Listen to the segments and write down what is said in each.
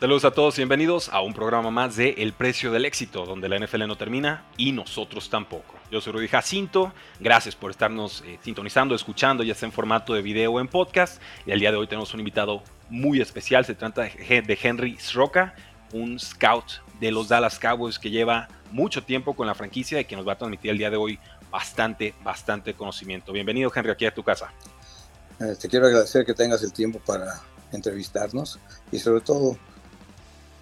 Saludos a todos y bienvenidos a un programa más de El Precio del Éxito, donde la NFL no termina y nosotros tampoco. Yo soy Rudy Jacinto, gracias por estarnos eh, sintonizando, escuchando, ya sea en formato de video o en podcast. Y el día de hoy tenemos un invitado muy especial, se trata de Henry Sroka, un scout de los Dallas Cowboys que lleva mucho tiempo con la franquicia y que nos va a transmitir el día de hoy bastante, bastante conocimiento. Bienvenido Henry aquí a tu casa. Eh, te quiero agradecer que tengas el tiempo para entrevistarnos y sobre todo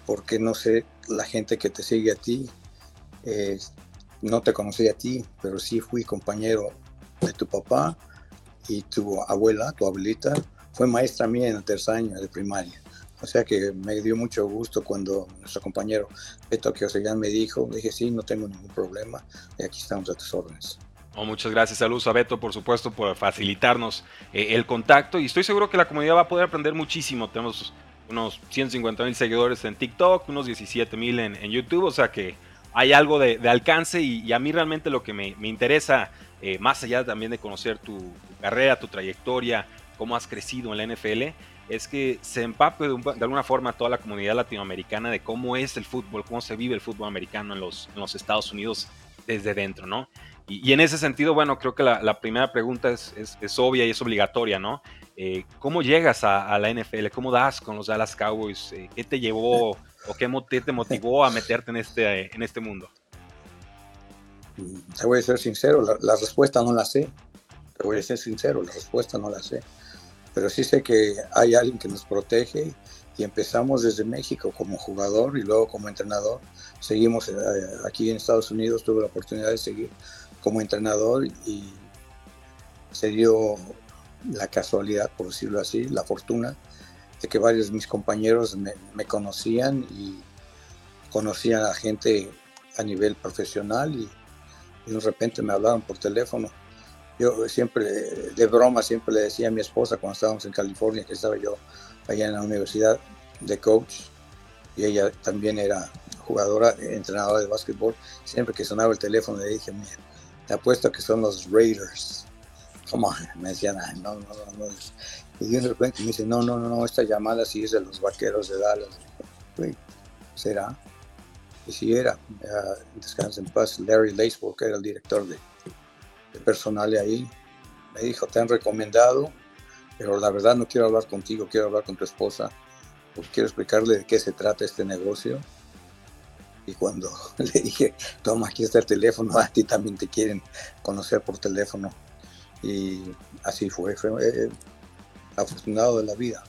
porque no sé, la gente que te sigue a ti, eh, no te conocí a ti, pero sí fui compañero de tu papá y tu abuela, tu abuelita, fue maestra mía en el tercer año de primaria. O sea que me dio mucho gusto cuando nuestro compañero Beto Kiosegan me dijo, dije, sí, no tengo ningún problema y aquí estamos a tus órdenes. Oh, muchas gracias, saludos a Beto, por supuesto, por facilitarnos eh, el contacto y estoy seguro que la comunidad va a poder aprender muchísimo. Tenemos unos 150 mil seguidores en TikTok, unos 17 mil en, YouTube, o sea que hay algo de, alcance y, a mí realmente lo que me, interesa, eh, más allá también de conocer tu, carrera, tu trayectoria, cómo has crecido en la NFL, es que se empape de, alguna forma toda la comunidad latinoamericana de cómo es el fútbol, cómo se vive el fútbol americano en los, en los Estados Unidos desde dentro, ¿no? Y, en ese sentido, bueno, creo que la, primera pregunta es, es, obvia y es obligatoria, ¿no? Eh, ¿Cómo llegas a, la NFL? ¿Cómo das con los Dallas Cowboys? Eh, ¿Qué te llevó o qué te motivó a meterte en este, en este mundo? Te voy a ser sincero, la, respuesta no la sé. Te voy a ser sincero, la respuesta no la sé. Pero sí sé que hay alguien que nos protege y empezamos desde México como jugador y luego como entrenador. Seguimos eh, aquí en Estados Unidos, tuve la oportunidad de seguir como entrenador y se dio la casualidad, por decirlo así, la fortuna de que varios de mis compañeros me, conocían y conocían a gente a nivel profesional y, de repente me hablaban por teléfono. Yo siempre, de broma, siempre le decía a mi esposa cuando estábamos en California, que estaba yo allá en la universidad de coach, y ella también era jugadora, entrenadora de básquetbol, siempre que sonaba el teléfono le dije, mira, te apuesto que son los Raiders. Como me decían, no, no, no, Y de repente me dice, no, no, no, no, esta llamada sí es de los vaqueros de Dallas. ¿será? Y si era, descansa en paz, Larry Laceball, que era el director de, personal de ahí, me dijo, te han recomendado, pero la verdad no quiero hablar contigo, quiero hablar con tu esposa, porque quiero explicarle de qué se trata este negocio y cuando le dije, toma, aquí está el teléfono, a ti también te quieren conocer por teléfono. Y así fue, fue eh, afortunado de la vida.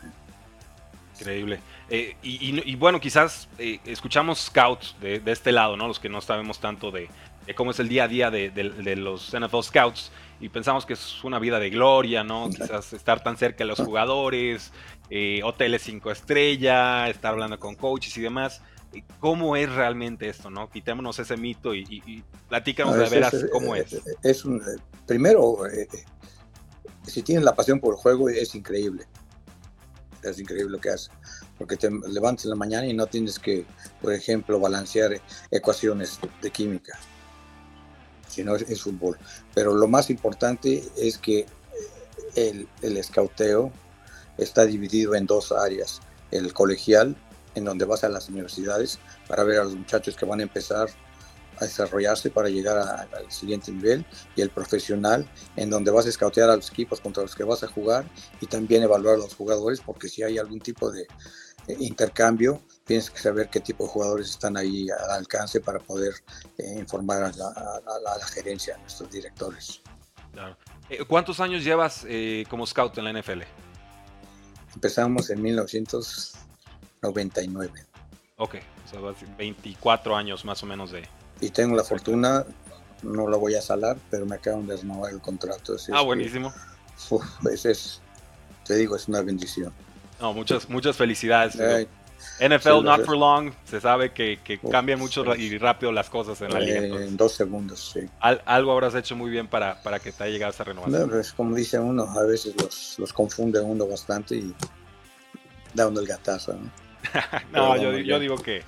Increíble. Eh, y, bueno, quizás eh, escuchamos scouts de, este lado, ¿no? Los que no sabemos tanto de, cómo es el día a día de, de, los NFL scouts y pensamos que es una vida de gloria, ¿no? Quizás estar tan cerca de los jugadores, hoteles cinco estrellas, estar hablando con coaches y demás cómo es realmente esto, ¿no? Quitémonos ese mito y, y, platícanos de veras cómo es. Es un, eh, primero, eh, eh, si tienes la pasión por el juego, es increíble. Es increíble lo que hace. Porque te levantas en la mañana y no tienes que, por ejemplo, balancear ecuaciones de química, sino es, es fútbol. Pero lo más importante es que el, el escauteo está dividido en dos áreas, el colegial en donde vas a las universidades para ver a los muchachos que van a empezar a desarrollarse para llegar al siguiente nivel y el profesional en donde vas a escautear a los equipos contra los que vas a jugar y también evaluar a los jugadores porque si hay algún tipo de intercambio tienes que saber qué tipo de jugadores están ahí al alcance para poder eh, informar a la, gerencia, a nuestros directores. Eh, ¿Cuántos años llevas eh, como scout en la NFL? Empezamos en 1900 99. Ok, o sea, 24 años más o menos de... Y tengo la fortuna, no lo voy a salar, pero me acaban de renovar el contrato. ah, buenísimo. es, te digo, es una bendición. No, muchas, muchas felicidades. NFL not for long, se sabe que, que cambian mucho y rápido las cosas en la liga. En dos segundos, sí. algo habrás hecho muy bien para, para que te haya llegado esa renovación. No, como dice uno, a veces los, los confunde uno bastante y da uno el gatazo. No, yo, yo digo que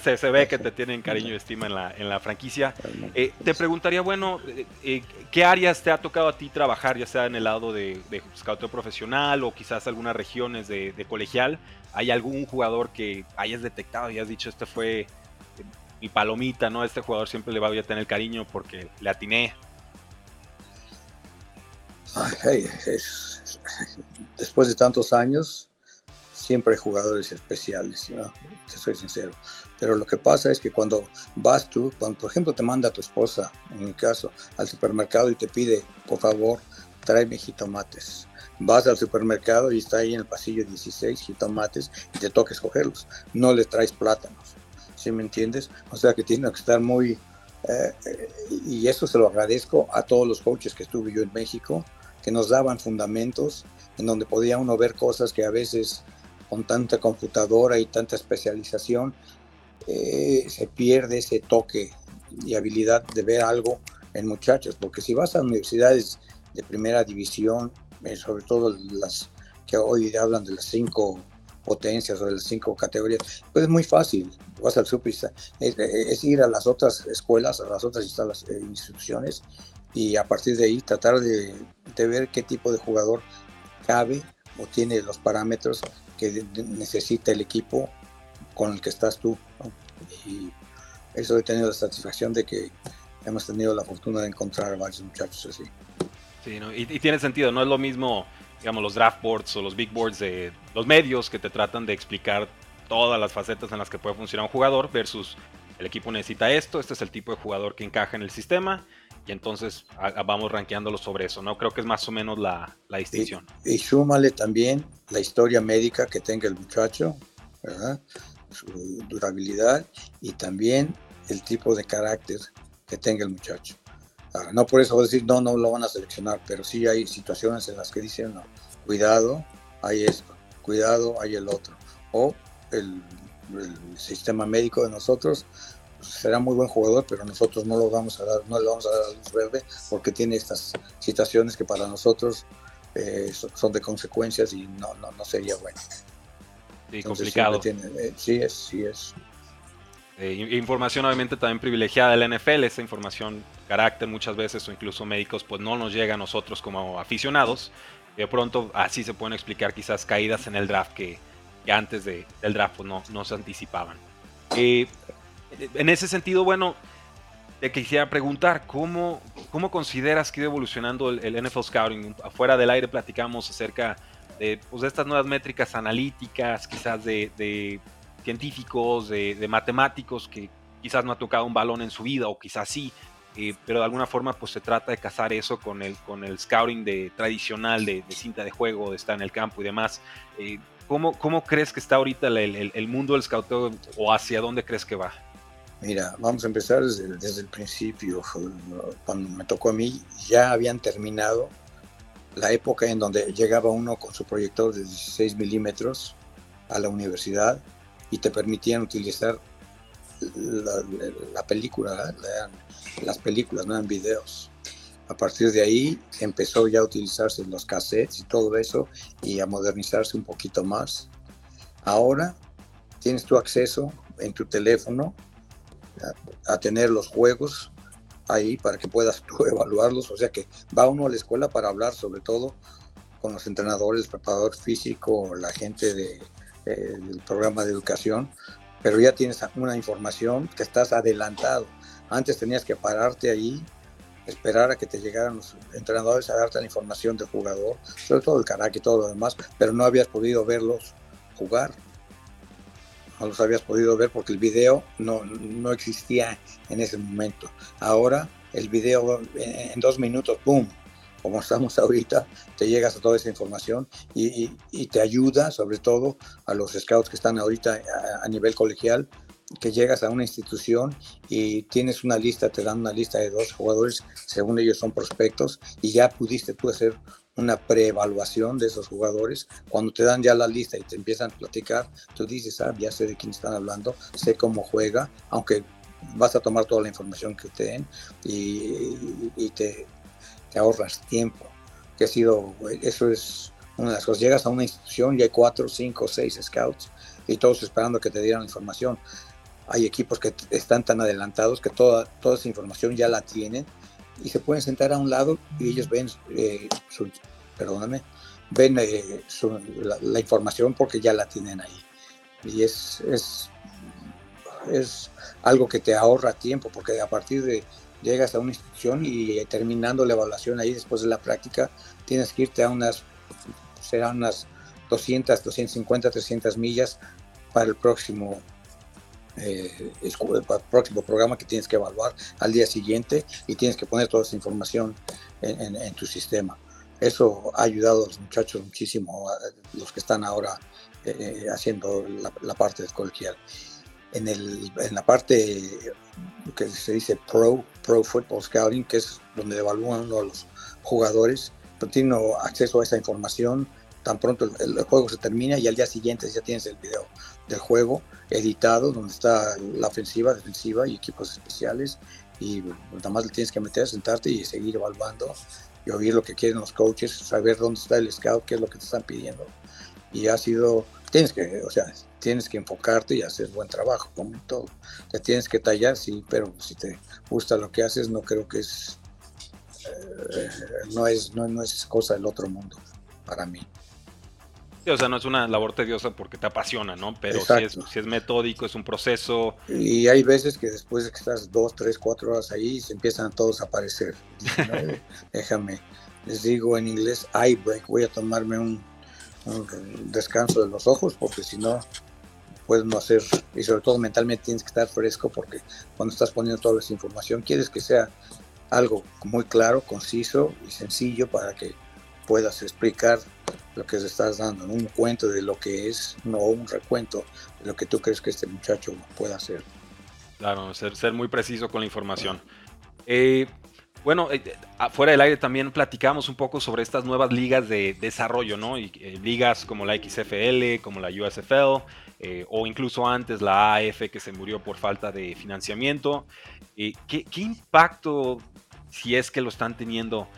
se, ve que te tienen cariño y estima en la, en la franquicia. Eh, te preguntaría, bueno, eh, eh, ¿qué áreas te ha tocado a ti trabajar, ya sea en el lado de, de scouteo profesional o quizás algunas regiones de, colegial? ¿Hay algún jugador que hayas detectado y has dicho, este fue mi palomita, ¿no? Este jugador siempre le va a tener cariño porque le atiné. después de tantos años, siempre hay jugadores especiales, ¿no? te soy sincero. Pero lo que pasa es que cuando vas tú, cuando por ejemplo te manda tu esposa, en mi caso, al supermercado y te pide, por favor, tráeme jitomates. Vas al supermercado y está ahí en el pasillo 16 jitomates y te toca escogerlos. No le traes plátanos, ¿sí me entiendes? O sea que tiene que estar muy... Eh, y eso se lo agradezco a todos los coaches que estuve yo en México, que nos daban fundamentos en donde podía uno ver cosas que a veces con tanta computadora y tanta especialización, eh, se pierde ese toque y habilidad de ver algo en muchachos, porque si vas a universidades de primera división, eh, sobre todo las que hoy hablan de las cinco potencias o de las cinco categorías, pues es muy fácil, vas al super, es, ir a las otras escuelas, a las otras eh, instituciones y a partir de ahí tratar de ver qué tipo de jugador cabe o tiene los parámetros que necesita el equipo con el que estás tú. Y eso he tenido la satisfacción de que hemos tenido la fortuna de encontrar a varios muchachos así. Sí, y, tiene sentido, no es lo mismo, digamos, los draft boards o los big boards de los medios que te tratan de explicar todas las facetas en las que puede funcionar un jugador versus el equipo necesita esto, este es el tipo de jugador que encaja en el sistema y entonces vamos rankeándolo sobre eso, ¿no? Creo que es más o menos la, distinción. Y, súmale también la historia médica que tenga el muchacho, ¿verdad? Su durabilidad y también el tipo de carácter que tenga el muchacho. Ah, no por eso voy a decir, no, no lo van a seleccionar, pero sí hay situaciones en las que dicen, no, cuidado, hay esto, cuidado, hay el otro. O el, el sistema médico de nosotros será muy buen jugador, pero nosotros no lo vamos a dar, no le vamos a dar luz verde porque tiene estas situaciones que para nosotros eh, son de consecuencias y no, no, no sería bueno. Sí, complicado. Eh, sí es, sí es. Eh, información obviamente también privilegiada de la NFL, esa información, carácter muchas veces o incluso médicos, pues no nos llega a nosotros como aficionados. De pronto así se pueden explicar quizás caídas en el draft que, antes de, del draft pues, no, no se anticipaban. Eh, en ese sentido, bueno, te quisiera preguntar, ¿cómo, cómo consideras que ido evolucionando el, NFL Scouting? Afuera del aire platicamos acerca de, pues, estas nuevas métricas analíticas, quizás de, científicos, de, matemáticos, que quizás no ha tocado un balón en su vida, o quizás sí, eh, pero de alguna forma pues se trata de casar eso con el, con el scouting de, tradicional de, cinta de juego, de estar en el campo y demás. Eh, ¿cómo, ¿cómo, crees que está ahorita el, el mundo del scouteo o hacia dónde crees que va? Mira, vamos a empezar desde, el principio. Cuando me tocó a mí, ya habían terminado la época en donde llegaba uno con su proyector de 16 milímetros a la universidad y te permitían utilizar la, película, las películas, no eran videos. A partir de ahí empezó ya a utilizarse los cassettes y todo eso y a modernizarse un poquito más. Ahora tienes tu acceso en tu teléfono a, tener los juegos ahí para que puedas evaluarlos. O sea que va uno a la escuela para hablar sobre todo con los entrenadores, preparador físico, la gente eh, del programa de educación, pero ya tienes una información que estás adelantado. Antes tenías que pararte ahí, esperar a que te llegaran los entrenadores a darte la información del jugador, sobre todo el carácter y todo lo demás, pero no habías podido verlos jugar no los habías podido ver porque el video no, no existía en ese momento. Ahora el video en dos minutos, ¡pum! Como estamos ahorita, te llegas a toda esa información y, y, te ayuda sobre todo a los scouts que están ahorita a, nivel colegial, que llegas a una institución y tienes una lista, te dan una lista de dos jugadores, según ellos son prospectos, y ya pudiste tú hacer una preevaluación de esos jugadores. Cuando te dan ya la lista y te empiezan a platicar, tú dices, ah, ya sé de quién están hablando, sé cómo juega, aunque vas a tomar toda la información que te den y, te, te, ahorras tiempo. Que ha sido, eso es una de las cosas. Llegas a una institución y hay cuatro, cinco, seis scouts y todos esperando que te dieran la información. Hay equipos que están tan adelantados que toda, toda esa información ya la tienen y se pueden sentar a un lado y ellos ven eh, su, ven eh, la, información porque ya la tienen ahí. Y es, es, es algo que te ahorra tiempo porque a partir de llegas a una institución y terminando la evaluación ahí después de la práctica tienes que irte a unas, serán unas 200, 250, 300 millas para el próximo eh, el próximo programa que tienes que evaluar al día siguiente y tienes que poner toda esa información en, tu sistema. Eso ha ayudado a los muchachos muchísimo, los que están ahora eh, eh, haciendo la, parte del colegial. En, el, en la parte que se dice Pro, Pro Football Scouting, que es donde evalúan de los jugadores, no tiene acceso a esa información tan pronto el, juego se termina y al día siguiente ya tienes el video del juego editado donde está la ofensiva, defensiva y equipos especiales y nada más le tienes que meter, sentarte y seguir evaluando y oír lo que quieren los coaches, saber dónde está el scout, qué es lo que te están pidiendo. Y ha sido, tienes que, o sea, tienes que enfocarte y hacer buen trabajo, como todo. Te tienes que tallar, sí, pero si te gusta lo que haces, no creo que es, eh, no, es no, no es cosa del otro mundo para mí o sea, no es una labor tediosa porque te apasiona, ¿no? Pero si es, si es, metódico, es un proceso. Y hay veces que después de que estás dos, tres, cuatro horas ahí, se empiezan todos a aparecer. Déjame, les digo en inglés, eye break, voy a tomarme un, descanso de los ojos porque si no, puedes no hacer, y sobre todo mentalmente tienes que estar fresco porque cuando estás poniendo toda esa información, quieres que sea algo muy claro, conciso y sencillo para que puedas explicar lo que se estás dando, un cuento de lo que es, no un recuento de lo que tú crees que este muchacho pueda hacer. Claro, ser, ser muy preciso con la información. Eh, bueno, eh, afuera del aire también platicamos un poco sobre estas nuevas ligas de desarrollo, ¿no? Eh, ligas como la XFL, como la USFL, o incluso antes la AF que se murió por falta de financiamiento. ¿qué, ¿Qué impacto, si es que lo están teniendo,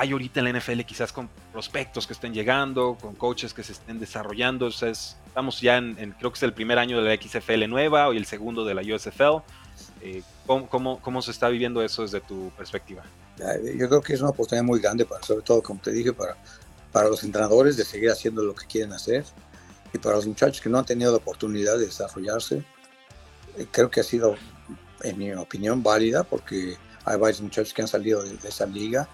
hay ahorita en la NFL quizás con prospectos que estén llegando, con coaches que se estén desarrollando. estamos ya en, creo que es el primer año de la XFL nueva y el segundo de la USFL. Eh, ¿cómo, se está viviendo eso desde tu perspectiva? Yo creo que es una oportunidad muy grande, para, sobre todo, como te dije, para, para los entrenadores de seguir haciendo lo que quieren hacer y para los muchachos que no han tenido la oportunidad de desarrollarse. Eh, creo que ha sido, en mi opinión, válida porque hay varios muchachos que han salido de esa liga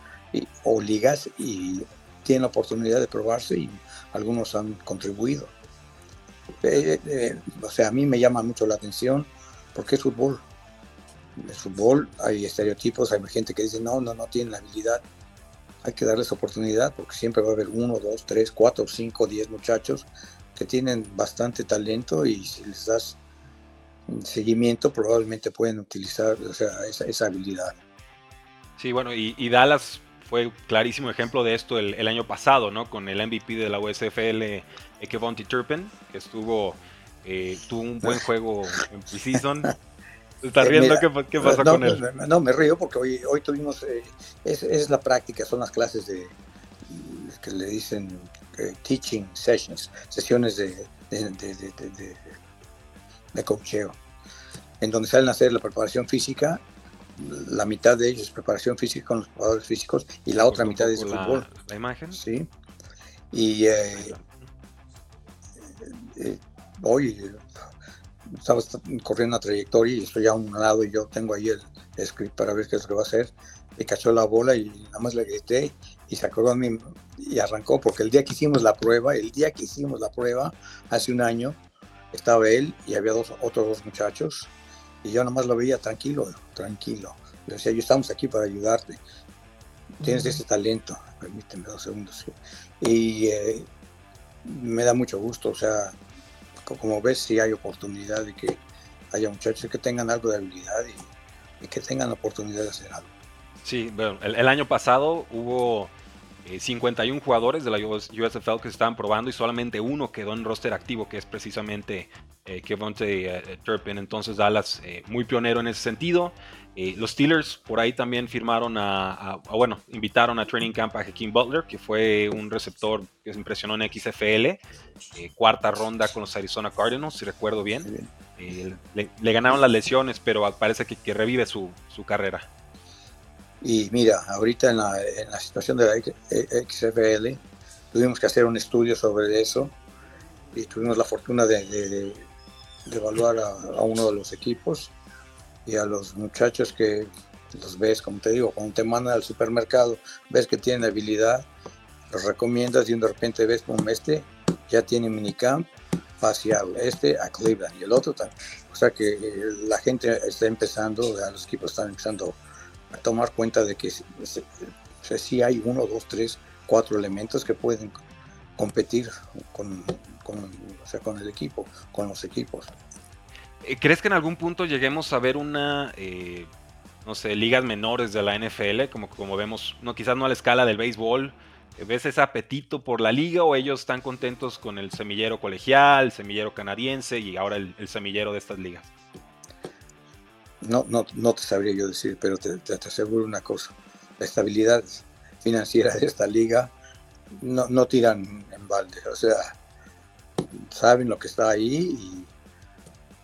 o ligas y tienen la oportunidad de probarse y algunos han contribuido. Eh, eh, o sea, a mí me llama mucho la atención porque es fútbol. Es fútbol, hay estereotipos, hay gente que dice, no, no, no tienen la habilidad. Hay que darles oportunidad porque siempre va a haber uno, dos, tres, cuatro, cinco, diez muchachos que tienen bastante talento y si les das seguimiento probablemente pueden utilizar esa, habilidad. Sí, bueno, y, y Dallas fue clarísimo ejemplo de esto el, año pasado, ¿no? Con el MVP de la USFL, Kevonti Turpin, que estuvo, eh, tuvo un buen juego en preseason. ¿Estás viendo qué, qué, pasó con él? No, me río porque hoy, hoy tuvimos, eh, es, la práctica, son las clases de, que le dicen eh, teaching sessions, sesiones de, de, de, de coacheo, en donde salen a hacer la preparación física la mitad de ellos es preparación física con los jugadores físicos y la otra mitad es fútbol. La imagen. Sí. Y eh, eh, hoy estaba corriendo una trayectoria y estoy a un lado y yo tengo ahí el script para ver qué es lo que va a hacer. Y cachó la bola y nada más le grité y se acordó a mí y arrancó porque el día que hicimos la prueba, el día que hicimos la prueba, hace un año, estaba él y había dos, otros dos muchachos y yo nomás lo veía tranquilo, tranquilo. Le decía, yo estamos aquí para ayudarte. Tienes ese talento, permíteme dos segundos. Y eh, me da mucho gusto, o sea, como ves, si hay oportunidad de que haya muchachos que tengan algo de habilidad y, que tengan la oportunidad de hacer algo. Sí, bueno, el, año pasado hubo 51 jugadores de la USFL que se estaban probando y solamente uno quedó en roster activo, que es precisamente eh, Kevonte Turpin. Entonces Dallas muy pionero en ese sentido. los Steelers por ahí también firmaron a, bueno, invitaron a Training Camp a Hakeem Butler, que fue un receptor que se impresionó en XFL, cuarta ronda con los Arizona Cardinals, si recuerdo bien. Le, ganaron las lesiones, pero parece que, revive su carrera. Y mira, ahorita en la, situación de la XFL tuvimos que hacer un estudio sobre eso y tuvimos la fortuna de, evaluar a, uno de los equipos y a los muchachos que los ves, como te digo, cuando te mandan al supermercado, ves que tienen habilidad, los recomiendas y de repente ves como este ya tiene minicamp hacia este a Cleveland y el otro también. O sea que eh, la gente está empezando, los equipos están empezando tomar cuenta de que si hay uno, dos, tres, cuatro elementos que pueden competir con, con el equipo, con los equipos. Eh, ¿Crees que en algún punto lleguemos a ver una, eh, no sé, ligas menores de la NFL, como, como vemos, no quizás no a la escala del béisbol? ¿Ves ese apetito por la liga o ellos están contentos con el semillero colegial, el semillero canadiense y ahora el semillero de estas ligas? No, no, no te sabría yo decir, pero te, aseguro una cosa, la estabilidad financiera de esta liga no, no tiran en balde, o sea, saben lo que está ahí y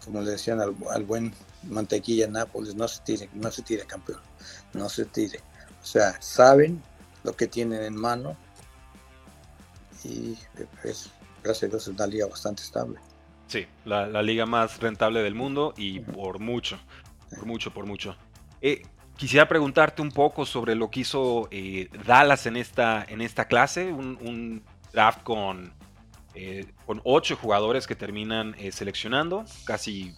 como le decían al, buen mantequilla Nápoles, no se tire, no se tire campeón, no se tire. O sea, saben lo que tienen en mano y es, gracias a Dios es una liga bastante estable. Sí, la, la, liga más rentable del mundo y por mucho. Por mucho, por mucho. Eh, quisiera preguntarte un poco sobre lo que hizo eh, Dallas en esta, en esta clase, un, draft con, eh, con ocho jugadores que terminan seleccionando, casi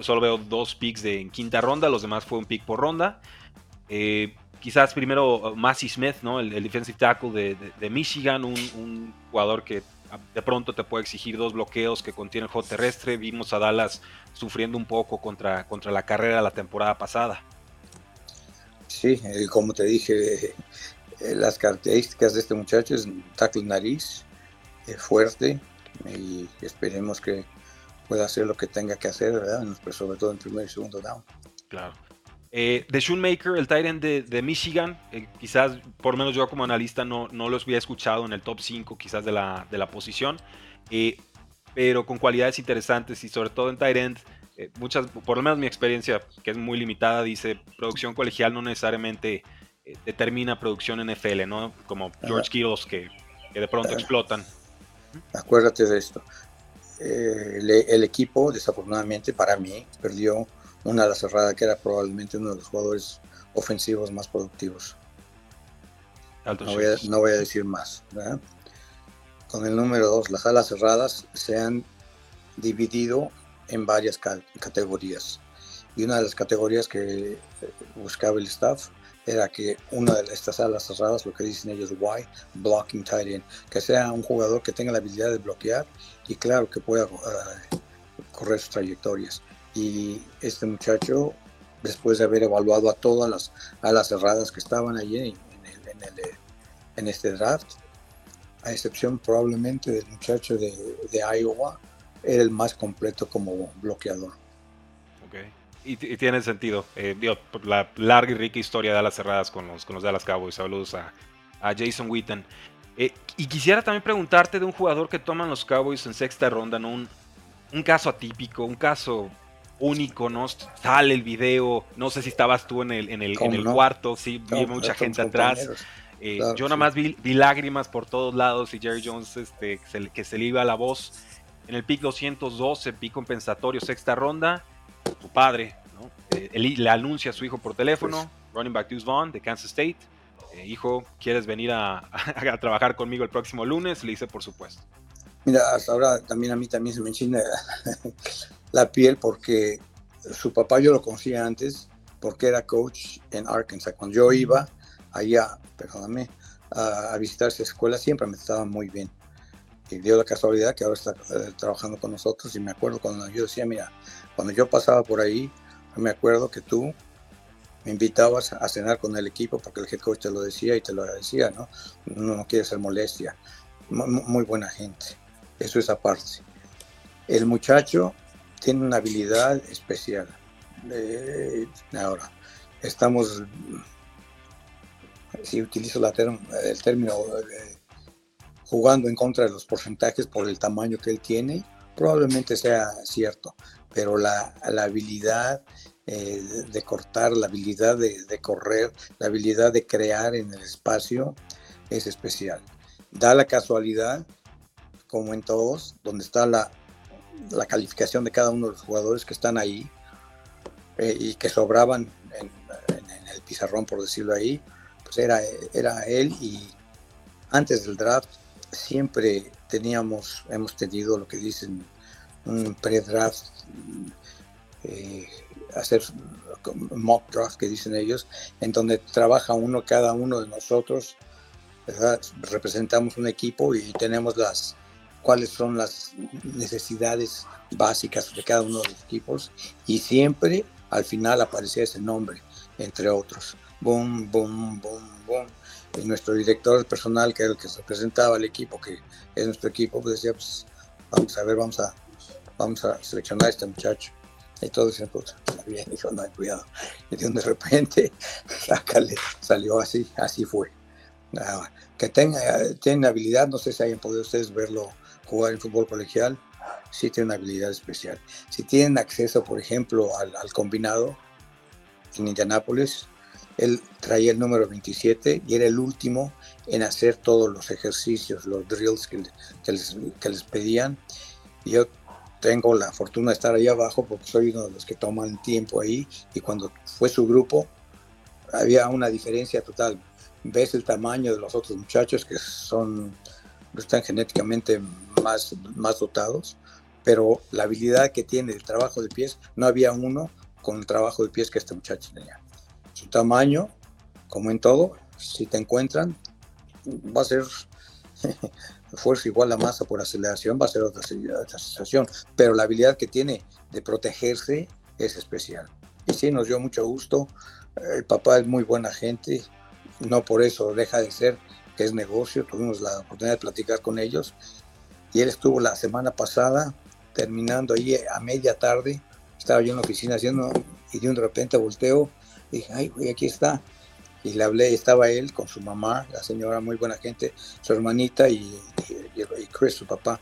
solo veo dos picks de en quinta ronda, los demás fue un pick por ronda. Quizás primero Massey Smith, ¿no? el, defensive tackle de, Michigan, un, jugador que de pronto te puede exigir dos bloqueos que contiene el juego terrestre. Vimos a Dallas sufriendo un poco contra, contra la carrera la temporada pasada. Sí, eh, como te dije, eh, las características de este muchacho es tackle nariz, eh, fuerte, y esperemos que pueda hacer lo que tenga que hacer, ¿verdad? Sobre todo en primer y segundo down. Claro. Eh, de Shoemaker, el Tyrant de, de, Michigan, quizás por lo menos yo como analista no, no los había escuchado en el top 5 quizás de la, de la posición pero con cualidades interesantes y sobre todo en Tyrant, eh, muchas, por lo menos mi experiencia, que es muy limitada, dice producción colegial no necesariamente eh, determina producción NFL, ¿no? Como George Kittles que, que, de pronto explotan. Acuérdate de esto. Eh, el, equipo, desafortunadamente para mí, perdió una ala cerrada que era probablemente uno de los jugadores ofensivos más productivos. No voy, a, no voy, a, decir más. ¿verdad? con el número 2, las alas cerradas se han dividido en varias categorías. Y una de las categorías que eh, buscaba el staff era que una de estas alas cerradas, lo que dicen ellos, why, blocking tight end, que sea un jugador que tenga la habilidad de bloquear y claro que pueda eh, correr sus trayectorias. Y este muchacho, después de haber evaluado a todas las alas cerradas que estaban allí en, este draft, a excepción probablemente del muchacho de, Iowa, era el más completo como bloqueador. Ok, y, tiene sentido. Eh, la larga y rica historia de las cerradas con los, con los Dallas Cowboys. Saludos a, Jason Witten. Eh, y quisiera también preguntarte de un jugador que toman los Cowboys en sexta ronda, ¿no? Un, un caso atípico, un caso único, ¿no? Sale el video, no sé si estabas tú en el, en el, en el cuarto, sí, vi mucha gente atrás. Eh, yo nada más vi, lágrimas por todos lados y Jerry Jones este, que se le iba la voz. En el pick 212, pick compensatorio, sexta ronda, tu padre ¿no? Eh, le anuncia a su hijo por teléfono, pues running back Deuce Vaughn de Kansas State. Eh, hijo, ¿quieres venir a, trabajar conmigo el próximo lunes? Le dice, por supuesto. Mira, hasta ahora también a mí también se me enchina la piel porque su papá yo lo conocía antes porque era coach en Arkansas. Cuando yo iba, allá, perdóname, a, visitar esa escuela, siempre me estaba muy bien. Y dio la casualidad que ahora está eh, trabajando con nosotros y me acuerdo cuando yo decía, mira, cuando yo pasaba por ahí, me acuerdo que tú me invitabas a cenar con el equipo porque el head coach te lo decía y te lo agradecía, ¿no? No, no quiere ser molestia. Muy, buena gente. Eso es aparte. El muchacho tiene una habilidad especial. Ahora, estamos, si utilizo el término, eh, jugando en contra de los porcentajes por el tamaño que él tiene, probablemente sea cierto, pero la, la habilidad eh, de cortar, la habilidad de, correr, la habilidad de crear en el espacio es especial. Da la casualidad, como en todos, donde está la, la calificación de cada uno de los jugadores que están ahí eh, y que sobraban en, el pizarrón, por decirlo ahí, pues era, era él y antes del draft siempre teníamos, hemos tenido lo que dicen un pre-draft eh, hacer mock draft que dicen ellos, en donde trabaja uno, cada uno de nosotros, representamos un equipo y tenemos las cuáles son las necesidades básicas de cada uno de los equipos y siempre al final aparecía ese nombre, entre otros. Boom, boom, boom, boom. Y nuestro director personal, que era el que representaba al equipo, que es nuestro equipo, pues decía, pues vamos a ver, vamos a, vamos a seleccionar a este muchacho. Y todos decían, pues, bien, dijo, no hay cuidado. Y de repente, sácale, salió así, así fue. que tenga, tiene habilidad, no sé si hayan podido ustedes verlo jugar en fútbol colegial, sí tiene una habilidad especial. Si tienen acceso, por ejemplo, al, combinado en Indianápolis, él traía el número 27 y era el último en hacer todos los ejercicios, los drills que, les, que les pedían. Yo tengo la fortuna de estar ahí abajo porque soy uno de los que toman tiempo ahí y cuando fue su grupo había una diferencia total. Ves el tamaño de los otros muchachos que son están genéticamente más, más dotados, pero la habilidad que tiene el trabajo de pies, no había uno con el trabajo de pies que este muchacho tenía. Su tamaño, como en todo, si te encuentran, va a ser fuerza igual a masa por aceleración va a ser otra, sensación, pero la habilidad que tiene de protegerse es especial. Y sí, nos dio mucho gusto. El papá es muy buena gente, no por eso deja de ser que es negocio. Tuvimos la oportunidad de platicar con ellos y él estuvo la semana pasada terminando ahí a media tarde. Estaba yo en la oficina haciendo y de un repente volteo dije, ay, güey, aquí está y le hablé, estaba él con su mamá, la señora muy buena gente, su hermanita y, Chris, su papá.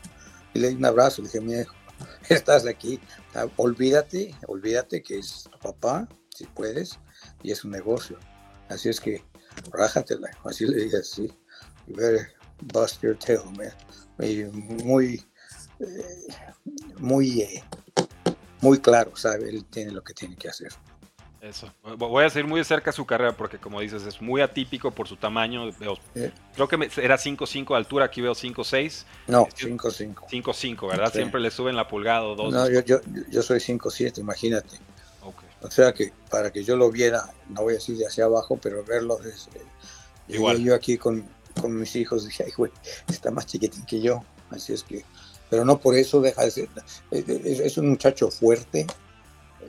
Y le di un abrazo, le dije, mi hijo, estás aquí, ah, olvídate, olvídate que es tu papá, si puedes, y es un negocio. Así es que, rájatela, así le dije así, you better your tail, man. Y muy, eh, muy, eh, muy claro, sabe, él tiene lo que tiene que hacer. Eso. Voy a seguir muy de cerca su carrera porque, como dices, es muy atípico por su tamaño. Creo que era 5'5 de altura, aquí veo 5'6. No, 5'5. 5'5, ¿verdad? Siempre le suben la pulgada o dos. No, yo, yo, yo soy 5'7, imagínate. O sea que para que yo lo viera, no voy a decir de hacia abajo, pero verlo desde. Igual. Yo aquí con, con mis hijos dije, ay, güey, está más chiquitín que yo. Así es que. Pero no por eso deja de ser. Es, un muchacho fuerte,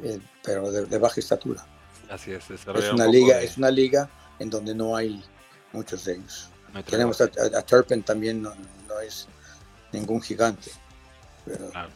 eh, pero de, baja estatura. Así es, es una liga, es una liga en donde no hay muchos de ellos. Tenemos a, Turpin también, no, es ningún gigante. Ah.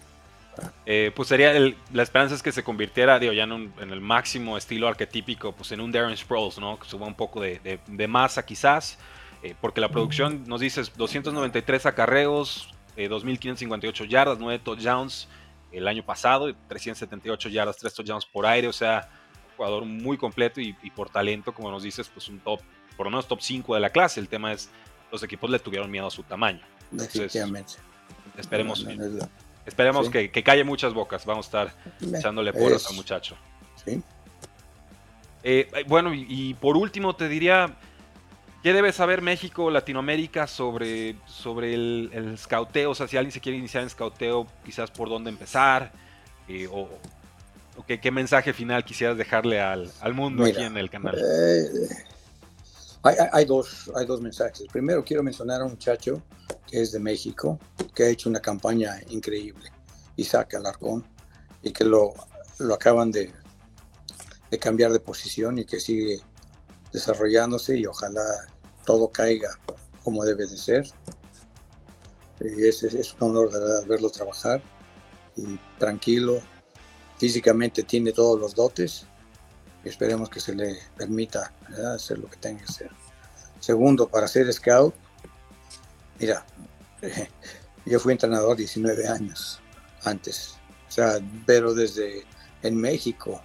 Eh, pues sería la esperanza es que se convirtiera, digo, ya en, el máximo estilo arquetípico, pues en un Darren Sproles, ¿no? Que suba un poco de, masa quizás, eh, porque la producción nos dice 293 acarreos, 2.558 yardas, 9 touchdowns, el año pasado, 378 yardas, 3 touchdowns por aire, o sea, jugador muy completo y, por talento, como nos dices, pues un top, por lo menos top 5 de la clase. El tema es, los equipos le tuvieron miedo a su tamaño. Definitivamente. Esperemos, esperemos que, que, calle muchas bocas. Vamos a estar echándole porras al muchacho. Sí. Eh, bueno, y, por último te diría, ¿Qué debe saber México, Latinoamérica sobre, sobre el, el, scouteo? O sea, si alguien se quiere iniciar en scouteo, quizás por dónde empezar, eh, o, qué, mensaje final quisieras dejarle al, mundo aquí en el canal. Eh, hay, dos, hay dos mensajes. Primero, quiero mencionar a un muchacho que es de México, que ha hecho una campaña increíble, Isaac Alarcón, y que lo, lo acaban de, de cambiar de posición y que sigue desarrollándose y ojalá todo caiga como debe de ser. Y es, un honor de verdad verlo trabajar y tranquilo. Físicamente tiene todos los dotes y esperemos que se le permita hacer lo que tenga que hacer. Segundo, para ser scout, mira, yo fui entrenador 19 años antes, o sea, pero desde en México,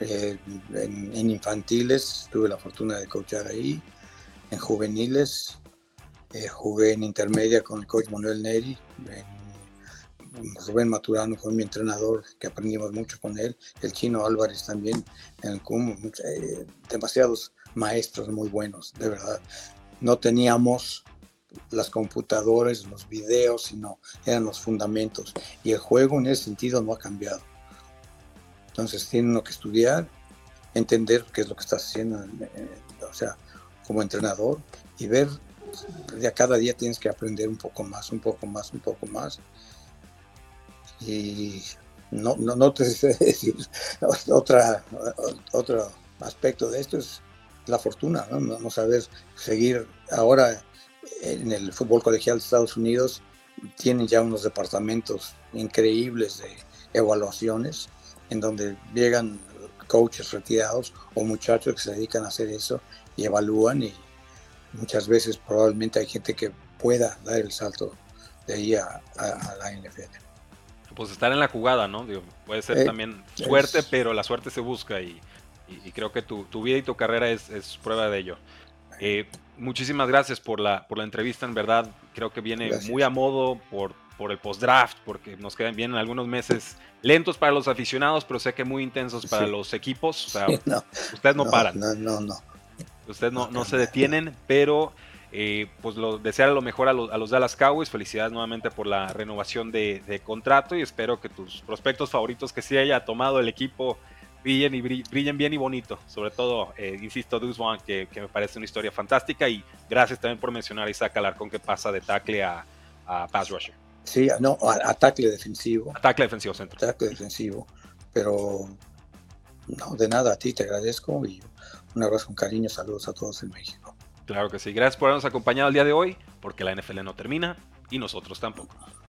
eh, en, infantiles tuve la fortuna de coachar ahí, en juveniles eh, jugué en intermedia con el coach Manuel Neri, Rubén Maturano fue mi entrenador, que aprendimos mucho con él, el chino Álvarez también, en el eh, demasiados maestros muy buenos, de verdad. No teníamos las computadoras, los videos, sino eran los fundamentos. Y el juego en ese sentido no ha cambiado. Entonces tiene uno que estudiar, entender qué es lo que estás haciendo, eh, o sea, como entrenador, y ver, de cada día tienes que aprender un poco más, un poco más, un poco más. Y no, no, no te sé decir, otra, otro aspecto de esto es la fortuna, ¿no? No saber seguir ahora en el fútbol colegial de Estados Unidos tienen ya unos departamentos increíbles de evaluaciones en donde llegan coaches retirados o muchachos que se dedican a hacer eso y evalúan y muchas veces probablemente hay gente que pueda dar el salto de ahí a, la NFL. Pues estar en la jugada, ¿no? puede ser eh, también suerte, pero la suerte se busca y, creo que tu, vida y tu carrera es, es prueba de ello. Eh, muchísimas gracias por la, por la entrevista, en verdad. Creo que viene muy a modo por, por el post-draft, porque nos quedan bien algunos meses lentos para los aficionados, pero sé que muy intensos para los equipos. O sea, ustedes no, paran. No, no, no. Ustedes no, no se detienen, pero eh, pues lo, desear lo mejor a, los Dallas Cowboys. Felicidades nuevamente por la renovación de, de, contrato y espero que tus prospectos favoritos que se haya tomado el equipo brillen y brillen bien y bonito. Sobre todo, eh, insisto, Deuce One, que, me parece una historia fantástica. Y gracias también por mencionar a Isaac Alarcón que pasa de tackle a, pass rusher. Sí, no, a, tackle defensivo. A tackle defensivo, centro. Tackle defensivo. Pero no, de nada, a ti te agradezco y un abrazo con cariño. Saludos a todos en México. Claro que sí. Gracias por habernos acompañado el día de hoy, porque la NFL no termina y nosotros tampoco.